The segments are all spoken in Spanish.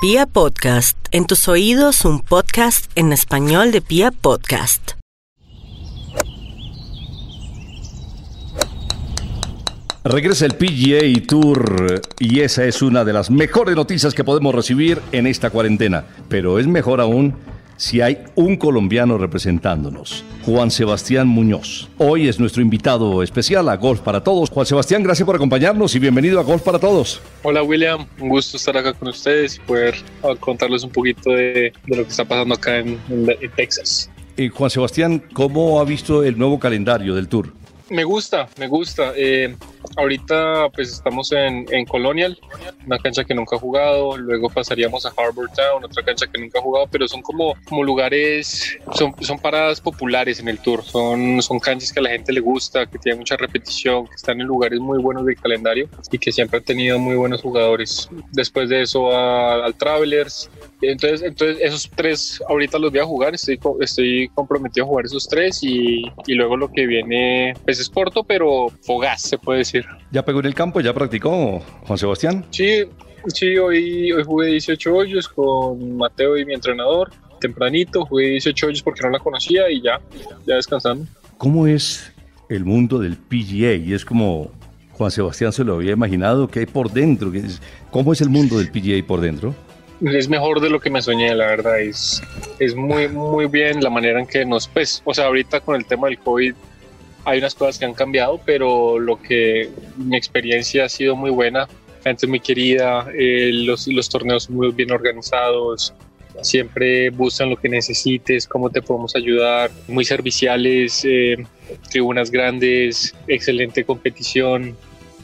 Pia Podcast, en tus oídos un podcast en español de Pia Podcast. Regresa el PGA Tour y esa es una de las mejores noticias que podemos recibir en esta cuarentena. Pero es mejor aún si hay un colombiano representándonos, Juan Sebastián Muñoz. Hoy es nuestro invitado especial a Golf para Todos. Juan Sebastián, gracias por acompañarnos y bienvenido a Golf para Todos. Hola William, un gusto estar acá con ustedes y poder ah, contarles un poquito de, de lo que está pasando acá en, en- en Texas. Eh, Juan Sebastián, ¿cómo ha visto el nuevo calendario del Tour? Me gusta, me gusta. Eh, ahorita pues estamos en, en Colonial, una cancha que nunca he jugado, luego pasaríamos a Harbor Town, otra cancha que nunca he jugado, pero son como, como lugares, son, son paradas populares en el tour, son, son canchas que a la gente le gusta, que tienen mucha repetición, que están en lugares muy buenos del calendario y que siempre han tenido muy buenos jugadores. Después de eso al Travelers, entonces, entonces esos tres ahorita los voy a jugar, estoy, estoy comprometido a jugar esos tres y, y luego lo que viene pues es corto pero fogaz se puede decir. ¿Ya pegó en el campo? ¿Ya practicó Juan Sebastián? Sí, sí, hoy, hoy jugué 18 hoyos con Mateo y mi entrenador, tempranito, jugué 18 hoyos porque no la conocía y ya, ya descansando. ¿Cómo es el mundo del PGA? Y es como Juan Sebastián se lo había imaginado, ¿qué hay por dentro? ¿Qué es- ¿Cómo es el mundo del PGA por dentro? Es mejor de lo que me soñé, la verdad, es, es muy, muy bien la manera en que nos, pues, o sea, ahorita con el tema del COVID hay unas cosas que han cambiado, pero lo que mi experiencia ha sido muy buena, gente muy querida, eh, los, los torneos muy bien organizados, siempre buscan lo que necesites, cómo te podemos ayudar, muy serviciales, eh, tribunas grandes, excelente competición,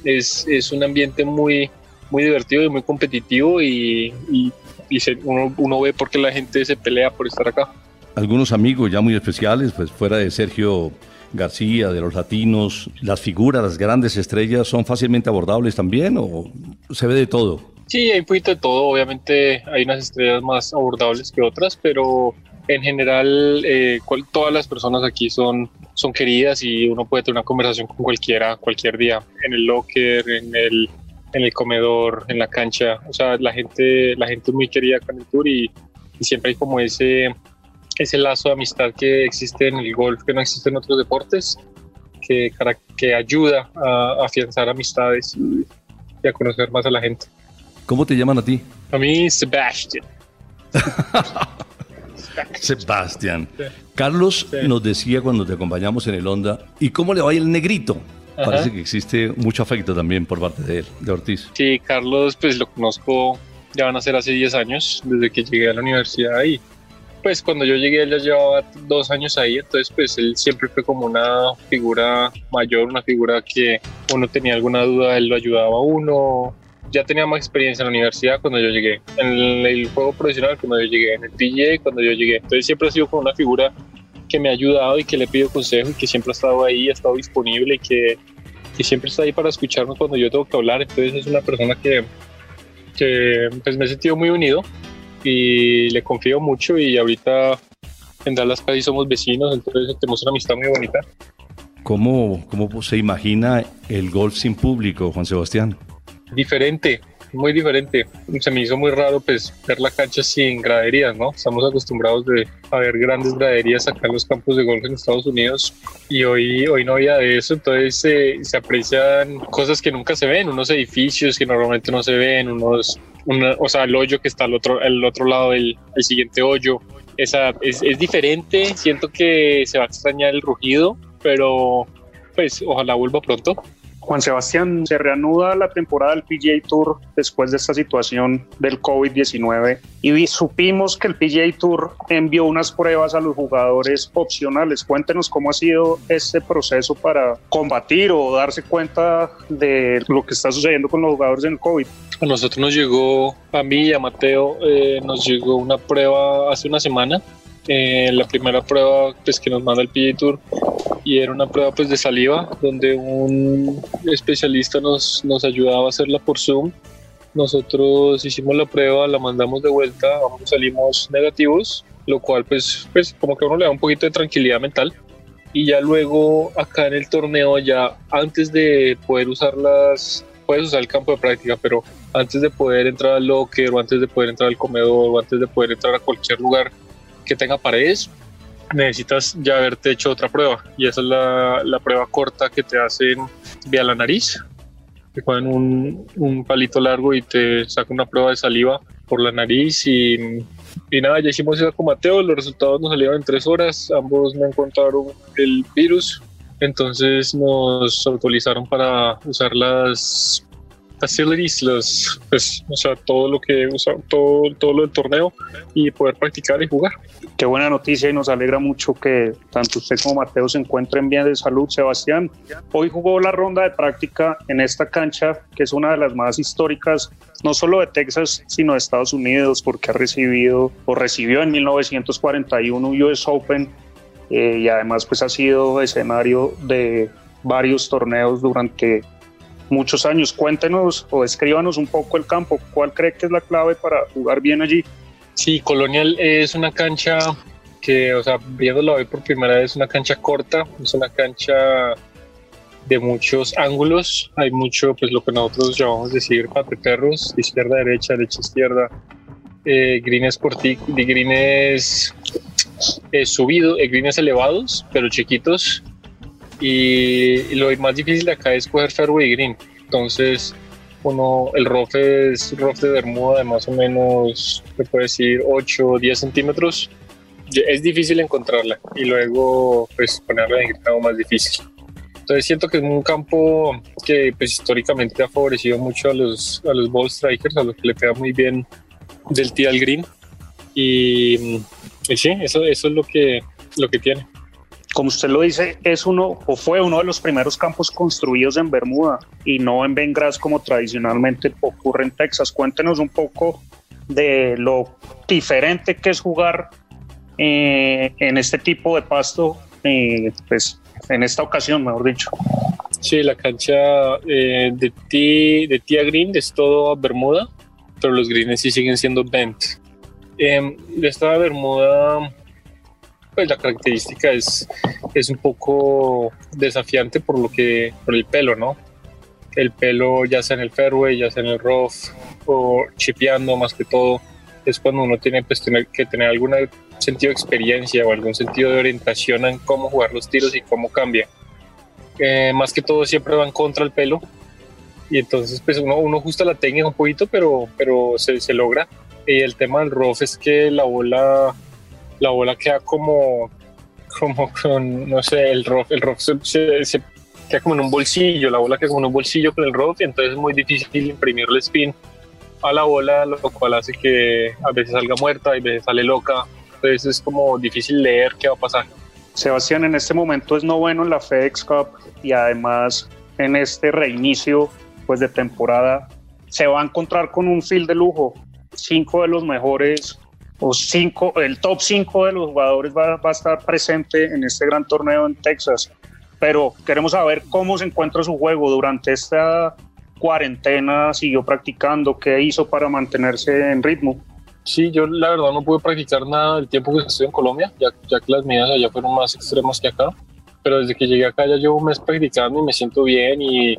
es, es un ambiente muy, muy divertido y muy competitivo y, y- y se- uno, uno ve por qué la gente se pelea por estar acá. Algunos amigos ya muy especiales, pues fuera de Sergio García, de los latinos, las figuras, las grandes estrellas, ¿son fácilmente abordables también o se ve de todo? Sí, hay un poquito de todo. Obviamente hay unas estrellas más abordables que otras, pero en general eh, cual- todas las personas aquí son, son queridas y uno puede tener una conversación con cualquiera cualquier día, en el locker, en el, en el comedor, en la cancha. O sea, la gente, la gente es muy querida en el tour y, y siempre hay como ese, ese lazo de amistad que existe en el golf, que no existe en otros deportes, que, que ayuda a, afianzar amistades y- a conocer más a la gente. ¿Cómo te llaman a ti? A mí, Sebastian. Sebastián. Sí. Carlos Sí. nos decía cuando te acompañamos en el Honda, ¿y cómo le va el negrito? Ajá. Parece que existe mucho afecto también por parte de él, de Ortiz. Sí, Carlos, pues lo conozco, ya van a ser hace 10 años, desde que llegué a la universidad y pues cuando yo llegué él ya llevaba dos años ahí, entonces pues él siempre fue como una figura mayor, una figura que uno tenía alguna duda, él lo ayudaba a uno. Ya tenía más experiencia en la universidad cuando yo llegué, en el, el juego profesional cuando yo llegué, en el PGA cuando yo llegué. Entonces siempre ha sido como una figura que me ha ayudado y que le pido consejo y que siempre ha estado ahí, ha estado disponible y que, que siempre está ahí para escucharme cuando yo tengo que hablar. Entonces es una persona que, que pues me he sentido muy unido y le confío mucho y ahorita en Dallas casi somos vecinos, entonces tenemos una amistad muy bonita. ¿Cómo, ¿Cómo se imagina el golf sin público, Juan Sebastián? Diferente, muy diferente. Se me hizo muy raro pues ver la cancha sin graderías, ¿no? Estamos acostumbrados de a ver grandes graderías acá en los campos de golf en Estados Unidos y hoy, hoy no había de eso, entonces eh, se aprecian cosas que nunca se ven, unos edificios que normalmente no se ven, unos, una- o sea, el hoyo que está al otro, al otro lado del el siguiente hoyo. Esa, es, es diferente, siento que se va a extrañar el rugido, pero pues ojalá vuelva pronto. Juan Sebastián, se reanuda la temporada del PGA Tour después de esta situación del COVID-19 y supimos que el PGA Tour envió unas pruebas a los jugadores opcionales. Cuéntenos cómo ha sido este proceso para combatir o darse cuenta de lo que está sucediendo con los jugadores en el COVID. A nosotros nos llegó, a mí y a Mateo, eh, nos llegó una prueba hace una semana. Eh, la primera prueba pues, que nos manda el PGA Tour y era una prueba pues, de saliva donde un especialista nos, nos ayudaba a hacerla por Zoom. Nosotros hicimos la prueba, la mandamos de vuelta, salimos negativos, lo cual pues, pues como que a uno le da un poquito de tranquilidad mental. Y ya luego acá en el torneo, ya antes de poder usarlas, puedes usar el campo de práctica, pero antes de poder entrar al locker o antes de poder entrar al comedor o antes de poder entrar a cualquier lugar que tenga paredes, necesitas ya haberte hecho otra prueba. Y esa es la, la prueba corta que te hacen vía la nariz. Te ponen un, un palito largo y te sacan una prueba de saliva por la nariz y, y nada, ya hicimos eso con Mateo, los resultados nos salieron en tres horas, ambos no encontraron el virus, entonces nos autorizaron para usar las facilities, los, pues, o sea, todo lo que usa, todo, todo lo del torneo y poder practicar y jugar. Qué buena noticia y nos alegra mucho que tanto usted como Mateo se encuentren bien de salud. Sebastián, hoy jugó la ronda de práctica en esta cancha, que es una de las más históricas, no solo de Texas, sino de Estados Unidos, porque ha recibido o recibió en 1941 US Open eh, y además pues ha sido escenario de varios torneos durante muchos años. Cuéntenos o escríbanos un poco el campo. ¿Cuál cree que es la clave para jugar bien allí? Sí, Colonial es una cancha que, o sea, viéndola hoy por primera vez, es una cancha corta, es una cancha de muchos ángulos. Hay mucho, pues lo que nosotros llamamos decir perros, izquierda, derecha, derecha, izquierda. Eh, greens de greens eh, eh, greens elevados, pero chiquitos. Y, lo más difícil de acá es coger fairway green. Entonces, uno, el rough es rough de Bermuda de más o menos, se puede decir, 8 o 10 centímetros. Es difícil encontrarla y luego pues ponerla en grado más difícil. Entonces siento que es un campo que pues históricamente ha favorecido mucho a los, a los ball strikers, a los que le pega muy bien del tee al green. Y, y sí, eso, eso es lo que, lo que tiene como usted lo dice, es uno o fue uno de los primeros campos construidos en Bermuda y no en Bengras como tradicionalmente ocurre en Texas. Cuéntenos un poco de lo diferente que es jugar eh, en este tipo de pasto, eh, pues en esta ocasión, mejor dicho. Sí, la cancha eh, de, tía, de tía green es todo Bermuda, pero los greens sí siguen siendo bent. de esta Bermuda pues la característica es, es un poco desafiante por lo que, por el pelo, ¿no? El pelo ya sea en el fairway, ya sea en el rough o chipeando más que todo, es cuando uno tiene pues, tener, que tener algún sentido de experiencia o algún sentido de orientación en cómo jugar los tiros y cómo cambia. Eh, más que todo siempre van contra el pelo y entonces pues uno, uno ajusta la técnica un poquito pero, pero se, se logra. Y el tema del rough es que la bola la bola queda como, como con, no sé, el rough, el rough se, queda como en un bolsillo, la bola queda como en un bolsillo con el rough y entonces es muy difícil imprimirle spin a la bola, lo cual hace que a veces salga muerta, a veces sale loca, entonces es como difícil leer qué va a pasar. Sebastián en este momento es noveno en la FedEx Cup y además en este reinicio pues de temporada se va a encontrar con un field de lujo, cinco de los mejores o cinco, el top 5 de los jugadores va, va, a estar presente en este gran torneo en Texas. Pero queremos saber cómo se encuentra su juego durante esta cuarentena, siguió practicando, qué hizo para mantenerse en ritmo. Sí, yo la verdad no pude practicar nada el tiempo que estoy en Colombia, ya, ya que las medidas allá fueron más extremas que acá. Pero desde que llegué acá ya llevo un mes practicando y me siento bien y,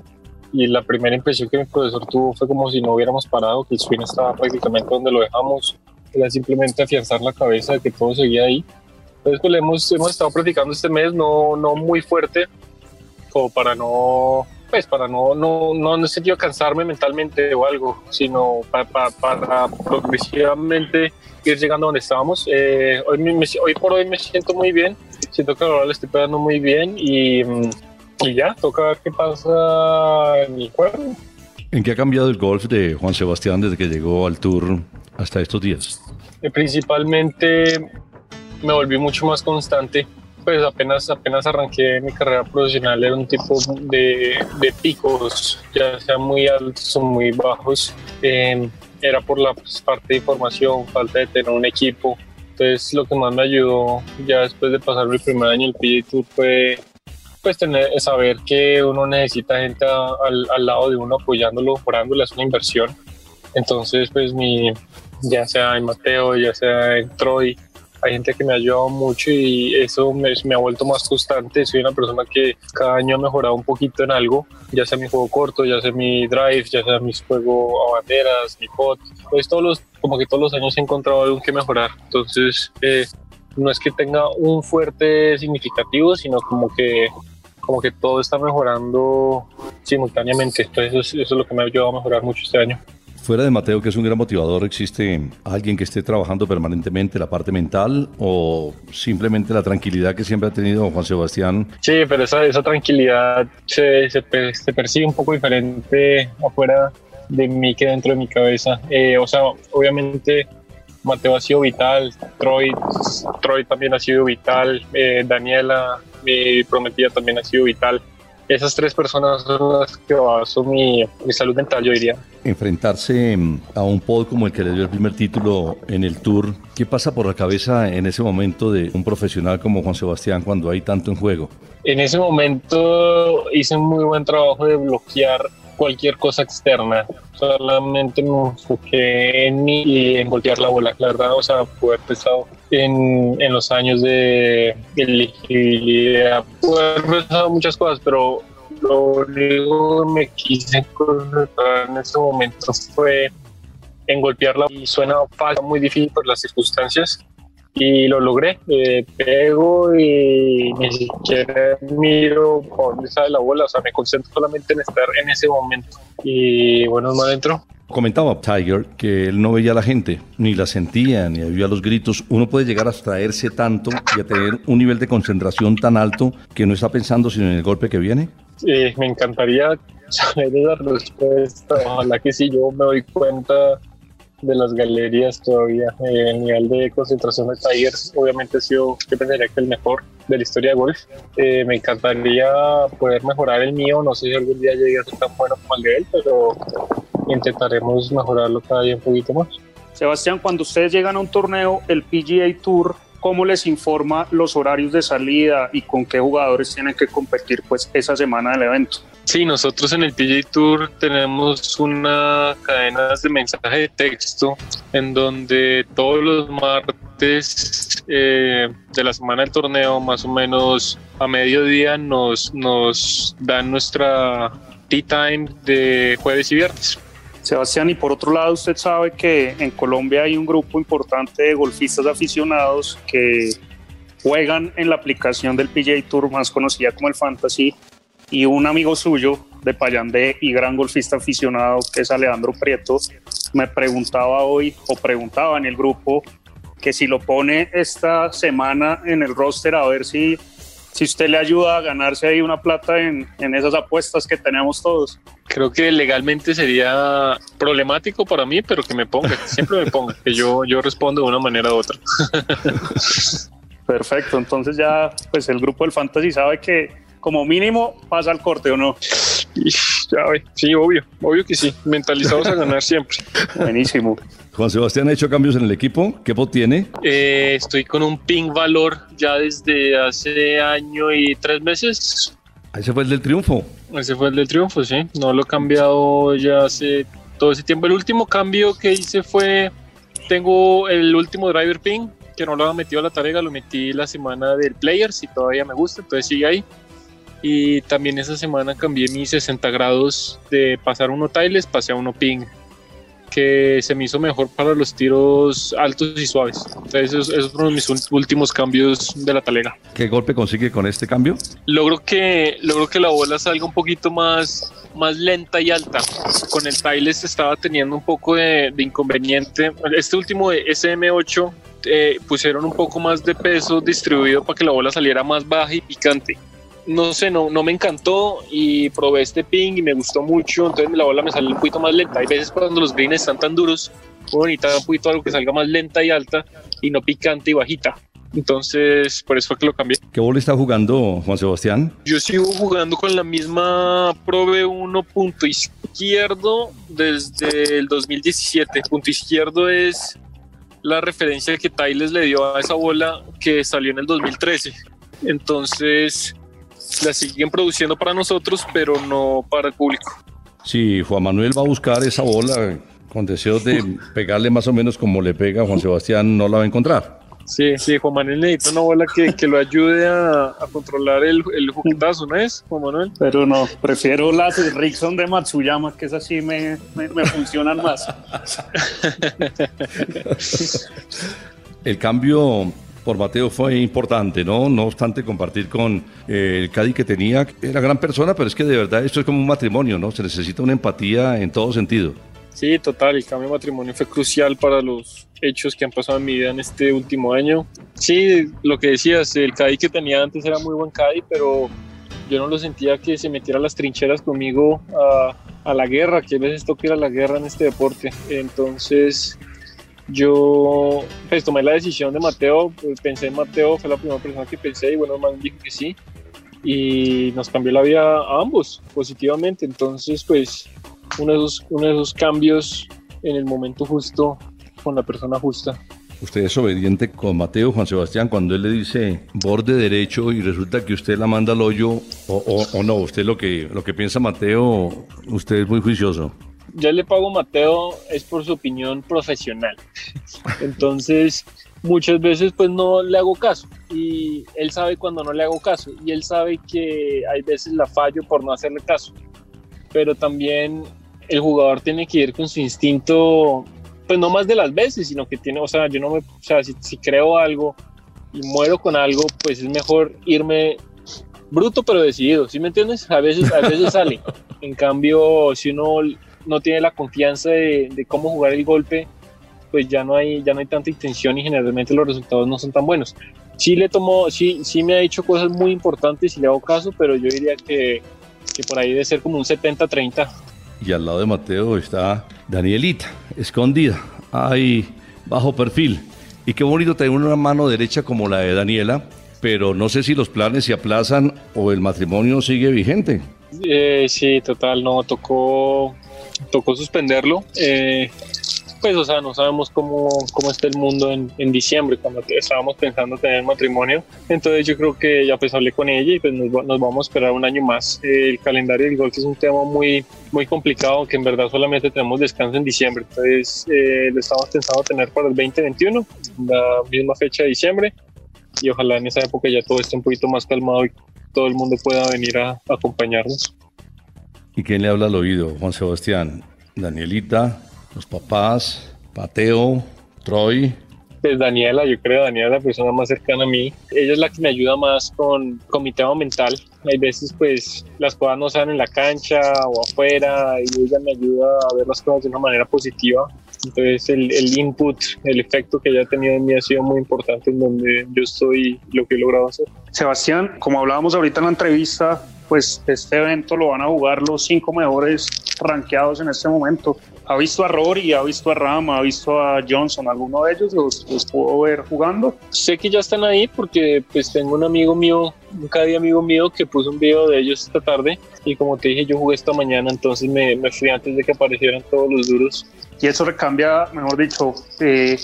y la primera impresión que mi profesor tuvo fue como si no hubiéramos parado, que el swing estaba prácticamente donde lo dejamos era simplemente afianzar la cabeza de que todo seguía ahí. Entonces, pues hemos, hemos estado practicando este mes, no, no muy fuerte, como para no, pues para no, no, no en el cansarme mentalmente o algo, sino para, para, progresivamente ir llegando a donde estábamos. Eh, hoy, hoy por hoy me siento muy bien, siento que ahora le estoy pegando muy bien y, y ya, toca ver qué pasa en el juego. ¿En qué ha cambiado el golf de Juan Sebastián desde que llegó al Tour hasta estos días? Eh, principalmente me volví mucho más constante. Pues apenas, apenas arranqué mi carrera profesional era un tipo de, de picos, ya sean muy altos o muy bajos. Em, era por la pues, parte de información, falta de tener un equipo. Entonces lo que más me ayudó ya después de pasar mi primer año en el Tour fue pues tener, saber que uno necesita gente al, al, lado de uno apoyándolo, orándole, es una inversión. Entonces pues mi, ya sea en Mateo, ya sea en Troy, hay gente que me ha ayudado mucho y eso me, me, ha vuelto más constante. Soy una persona que cada año ha mejorado un poquito en algo, ya sea mi juego corto, ya sea mi drive, ya sea mi juego a banderas, mi pot. Pues todos los, como que todos los años he encontrado algo que mejorar. Entonces, eh, no es que tenga un fuerte significativo, sino como que como que todo está mejorando simultáneamente. Entonces eso es, lo que me ha ayudado a mejorar mucho este año. Fuera de Mateo, que es un gran motivador, ¿existe alguien que esté trabajando permanentemente la parte mental o simplemente la tranquilidad que siempre ha tenido Juan Sebastián? Sí, pero esa, esa tranquilidad se, se, percibe un poco diferente afuera de mí que dentro de mi cabeza. Eh, o sea, obviamente Mateo ha sido vital, Troy, Troy también ha sido vital, eh, Daniela, mi prometida, también ha sido vital. Esas tres personas son las que baso mi, mi salud mental, yo diría. Enfrentarse mm, a un pod como el que le dio el primer título en el Tour, ¿qué pasa por la cabeza en ese momento de un profesional como Juan Sebastián cuando hay tanto en juego? En ese momento hice un muy buen trabajo de bloquear cualquier cosa externa. Solamente me enfoqué en mí y en la bola, la verdad. O sea, pude haber pensado en, en los años de elegibilidad, pude haber pensado muchas cosas, pero lo único que me quise concentrar en ese momento fue en golpearla y suena fácil, muy difícil por las circunstancias, y lo logré. Eh, pego y ni siquiera miro por dónde sale la bola, o sea, me concentro solamente en estar en ese momento. Y bueno, más adentro. Comentaba Tiger que él no veía a la gente, ni la sentía, ni oía los gritos. Uno puede llegar a abstraerse tanto y a tener un nivel de concentración tan alto que no está pensando sino en el golpe que viene. Eh, me encantaría saber esa respuesta. Ojalá que si yo me doy cuenta de las galerías todavía. Eh, el nivel de concentración de Tiger obviamente ha sido, yo pensaría que el mejor de la historia de golf. Eh, me encantaría poder mejorar el mío, no sé si algún día llegue a ser tan bueno como el de él, pero intentaremos mejorarlo cada día un poquito más. Sebastián, cuando ustedes llegan a un torneo, el PGA Tour, ¿cómo les informa los horarios de salida y con qué jugadores tienen que competir pues esa semana del evento? Sí, nosotros en el PJ Tour tenemos una cadena de mensaje de texto en donde todos los martes eh, de la semana del torneo, más o menos a mediodía, nos, nos dan nuestra tea time de jueves y viernes. Sebastián, y por otro lado, usted sabe que en Colombia hay un grupo importante de golfistas aficionados que juegan en la aplicación del PJ Tour, más conocida como el Fantasy, y un amigo suyo de Payandé y gran golfista aficionado que es Alejandro Prieto me preguntaba hoy o preguntaba en el grupo que si lo pone esta semana en el roster a ver si, si usted le ayuda a ganarse ahí una plata en, en esas apuestas que tenemos todos. Creo que legalmente sería problemático para mí, pero que me ponga, siempre me ponga, que yo, yo respondo de una manera u otra. Perfecto, entonces ya pues el grupo del Fantasy sabe que como mínimo pasa al corte o no. sí, obvio, obvio que sí. Mentalizados a ganar siempre. Buenísimo. Juan Sebastián ha hecho cambios en el equipo. ¿Qué bot tiene? Eh, estoy con un ping valor ya desde hace año y tres meses. Ese fue el del triunfo. Ese fue el del triunfo, sí. No lo he cambiado ya hace todo ese tiempo. El último cambio que hice fue, tengo el último driver ping, que no lo había metido a la tarea, lo metí la semana del Players y todavía me gusta, entonces sigue ahí. Y también esa semana cambié mis 60 grados de pasar uno tiles, pasé a uno ping, que se me hizo mejor para los tiros altos y suaves. Entonces, esos, fueron mis últimos cambios de la talega. ¿Qué golpe consigue con este cambio? Logro que, logro que la bola salga un poquito más, más lenta y alta. Con el tiles estaba teniendo un poco de, inconveniente. Este último de SM8 eh, pusieron un poco más de peso distribuido para que la bola saliera más baja y picante no sé, no, no me encantó y probé este ping y me gustó mucho, entonces la bola me sale un poquito más lenta. Hay veces cuando los greens están tan duros, bonita un poquito algo que salga más lenta y alta y no picante y bajita. Entonces, por eso fue que lo cambié. ¿Qué bola está jugando Juan Sebastián? Yo sigo jugando con la misma Probe 1 punto izquierdo desde el 2017. Punto izquierdo es la referencia que Tyles le dio a esa bola que salió en el 2013. Entonces, la siguen produciendo para nosotros, pero no para el público. Si Juan Manuel va a buscar esa bola con deseos de pegarle más o menos como le pega a Juan Sebastián, no la va a encontrar. Sí, sí, Juan Manuel necesita una bola que, que lo ayude a, a controlar el, el juguetazo, ¿no es, Juan Manuel? Pero no, prefiero las Rickson de Matsuyama, que esas sí me, me, me funcionan más. el cambio por Mateo fue importante, ¿no? No obstante, compartir con eh, el Cádiz que tenía, era gran persona, pero es que de verdad esto es como un matrimonio, ¿no? Se necesita una empatía en todo sentido. Sí, total, el cambio de matrimonio fue crucial para los hechos que han pasado en mi vida en este último año. Sí, lo que decías, el Cádiz que tenía antes era muy buen Cádiz, pero yo no lo sentía que se metiera a las trincheras conmigo a, a la guerra, que a veces toca ir a la guerra en este deporte. Entonces, yo pues tomé la decisión de Mateo, pues, pensé en Mateo, fue la primera persona que pensé y bueno, man dijo que sí y nos cambió la vida a ambos positivamente. Entonces, pues uno de esos, uno de esos cambios en el momento justo con la persona justa. Usted es obediente con Mateo, Juan Sebastián, cuando él le dice borde derecho y resulta que usted la manda al hoyo, o, o, no, usted lo que, lo que piensa Mateo, usted es muy juicioso. Yo le pago a Mateo es por su opinión profesional. Entonces, muchas veces pues no le hago caso y él sabe cuando no le hago caso y él sabe que hay veces la fallo por no hacerle caso pero también el jugador tiene que ir con su instinto, pues no más de las veces, sino que tiene, o sea, yo no me, o sea, si, creo algo y muero con algo, pues es mejor irme bruto pero decidido, ¿sí me entiendes? A veces, a veces sale. En cambio, si uno no tiene la confianza de, de, cómo jugar el golpe, pues ya no hay, ya no hay tanta intención y generalmente los resultados no son tan buenos. Sí le tomó, sí, sí me ha dicho cosas muy importantes y le hago caso, pero yo diría que que por ahí debe ser como un 70-30. Y al lado de Mateo está Danielita, escondida, ahí bajo perfil. Y qué bonito tener una mano derecha como la de Daniela, pero no sé si los planes se aplazan o el matrimonio sigue vigente. Eh, sí, total, no, tocó, tocó suspenderlo. Eh, pues, o sea, no sabemos cómo, cómo está el mundo en, en, diciembre, cuando estábamos pensando tener matrimonio. Entonces yo creo que ya pues hablé con ella y pues nos, nos vamos a esperar un año más. el calendario del golf es un tema muy, muy complicado, que en verdad solamente tenemos descanso en diciembre. Entonces eh, lo estamos pensando tener para el 2021, la misma fecha de diciembre. Y ojalá en esa época ya todo esté un poquito más calmado y todo el mundo pueda venir a, a acompañarnos. ¿Y quién le habla al oído? Juan Sebastián, Danielita, los papás, Pateo, Troy. Pues Daniela, yo creo, Daniela es la persona más cercana a mí. Ella es la que me ayuda más con, con mi tema mental. Hay veces pues las cosas no salen en la cancha o afuera y ella me ayuda a ver las cosas de una manera positiva. Entonces el, el, input, el efecto que ella ha tenido en mí ha sido muy importante en donde yo estoy y lo que he logrado hacer. Sebastián, como hablábamos ahorita en la entrevista, pues este evento lo van a jugar los cinco mejores rankeados en este momento. ¿Ha visto a Rory, ha visto a Rama, ha visto a Johnson? ¿Alguno de ellos los, los puedo ver jugando? Sé que ya están ahí porque pues tengo un amigo mío, un cada amigo mío que puso un video de ellos esta tarde y como te dije yo jugué esta mañana entonces me, me fui antes de que aparecieran todos los duros. Y eso le cambia, mejor dicho, eh,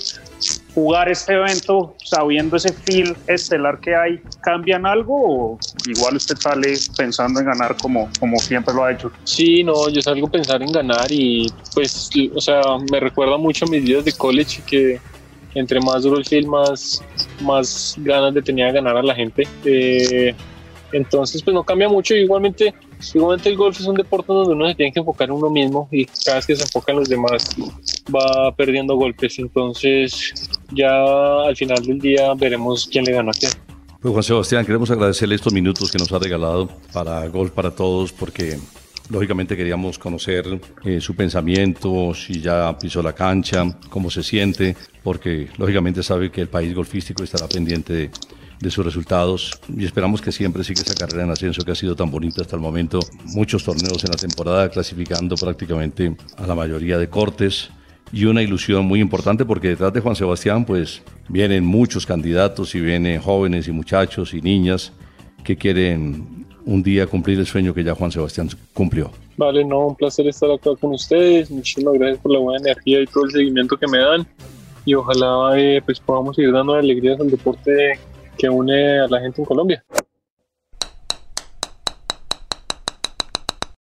jugar este evento sabiendo ese feel estelar que hay, ¿cambian algo o igual usted sale pensando en ganar como, como siempre lo ha hecho? Sí, no, yo salgo pensar en ganar y pues, o sea, me recuerda mucho a mis días de college que entre más duro el feel, más, más ganas de tenía de ganar a la gente. Eh, entonces, pues no cambia mucho. Igualmente, igualmente el golf es un deporte donde uno se tiene que enfocar en uno mismo y cada vez que se enfoca en los demás va perdiendo golpes. Entonces, ya al final del día veremos quién le gana a quién. Pues Juan Sebastián, queremos agradecerle estos minutos que nos ha regalado para Golf para Todos porque lógicamente queríamos conocer eh, su pensamiento, si ya pisó la cancha, cómo se siente, porque lógicamente sabe que el país golfístico estará pendiente de de sus resultados y esperamos que siempre siga esa carrera en ascenso que ha sido tan bonita hasta el momento. Muchos torneos en la temporada clasificando prácticamente a la mayoría de cortes y una ilusión muy importante porque detrás de Juan Sebastián pues vienen muchos candidatos y vienen jóvenes y muchachos y niñas que quieren un día cumplir el sueño que ya Juan Sebastián cumplió. Vale, no, un placer estar acá con ustedes. Muchísimas gracias por la buena energía y todo el seguimiento que me dan. Y ojalá eh, pues podamos seguir dando alegrías al deporte que une a la gente en Colombia.